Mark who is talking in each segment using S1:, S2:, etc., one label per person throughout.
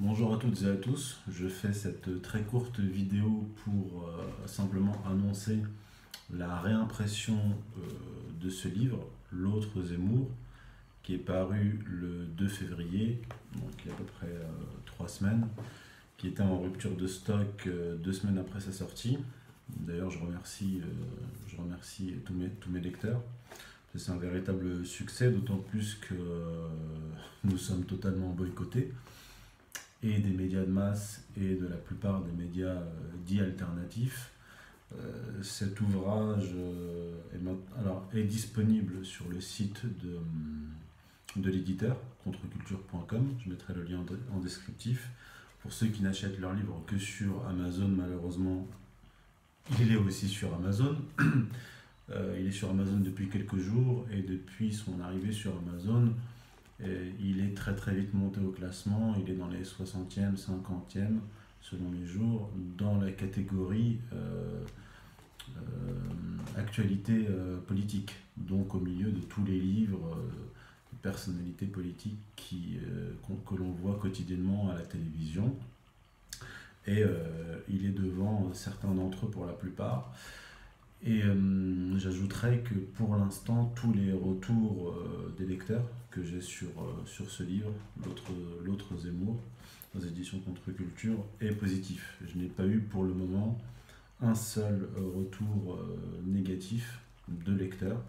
S1: Bonjour à toutes et à tous, je fais cette très courte vidéo pour euh, simplement annoncer la réimpression euh, de ce livre, L'autre Zemmour, qui est paru le 2 février, donc il y a à peu près euh, trois semaines, qui était en rupture de stock deux semaines après sa sortie. D'ailleurs, je remercie, tous mes lecteurs. C'est un véritable succès, d'autant plus que nous sommes totalement boycottés et des médias de masse et de la plupart des médias euh, dits alternatifs. Euh, cet ouvrage euh, est, alors, est disponible sur le site de, de l'éditeur, contreculture.com. Je mettrai le lien en descriptif. Pour ceux qui n'achètent leur livre que sur Amazon, malheureusement, il est aussi sur Amazon. il est sur Amazon depuis quelques jours et depuis son arrivée sur Amazon, il est très très vite monté au classement, il est dans les 60e, 50e selon les jours, dans la catégorie euh, euh, actualité euh, politique, donc au milieu de tous les livres de personnalités politiques que l'on voit quotidiennement à la télévision. Et il est devant certains d'entre eux pour la plupart. Et euh, j'ajouterais que pour l'instant, tous les retours euh, des lecteurs que j'ai sur, euh, sur ce livre, L'autre Zemmour, aux éditions Contre-Culture, est positif. Je n'ai pas eu pour le moment un seul retour négatif de lecteurs,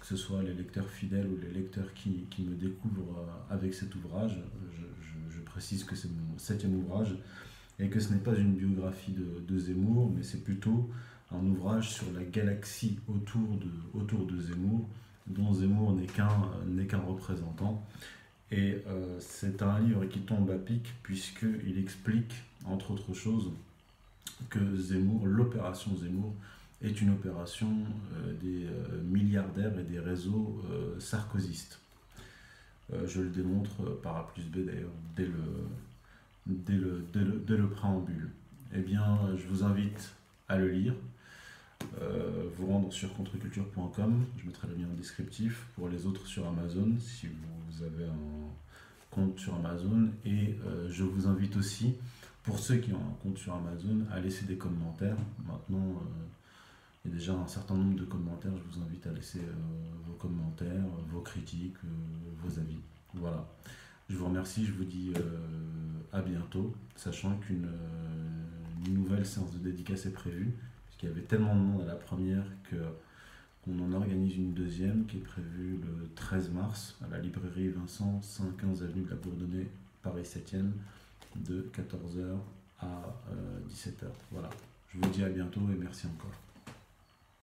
S1: que ce soit les lecteurs fidèles ou les lecteurs qui, qui me découvrent avec cet ouvrage. Je, je, précise que c'est mon septième ouvrage et que ce n'est pas une biographie de, de Zemmour, mais c'est plutôt un ouvrage sur la galaxie autour de, autour de Zemmour, dont Zemmour n'est qu'un n'est qu'un représentant. Et euh, c'est un livre qui tombe à pic, puisqu'il explique, entre autres choses, que Zemmour, l'opération Zemmour, est une opération euh, des euh, milliardaires et des réseaux sarkozystes. je le démontre par A plus B d'ailleurs dès le, dès, le, dès, le, dès le préambule. Eh bien, je vous invite à le lire, euh, vous rendre sur contreculture.com, je mettrai le lien en descriptif, pour les autres sur Amazon, si vous avez un compte sur Amazon. Et euh, je vous invite aussi, pour ceux qui ont un compte sur Amazon, à laisser des commentaires. Maintenant, euh, il y a déjà un certain nombre de commentaires, je vous invite à laisser vos commentaires, vos critiques, vos avis. Voilà. Je vous remercie, je vous dis à bientôt, sachant qu'une nouvelle séance de dédicace est prévue. Il y avait tellement de monde à la première que qu'on en organise une deuxième qui est prévue le 13 mars à la librairie Vincent, 115 avenue de la Bourdonnais, Paris 7e, de 14h à 17h. Euh, voilà. Je vous dis à bientôt et merci encore.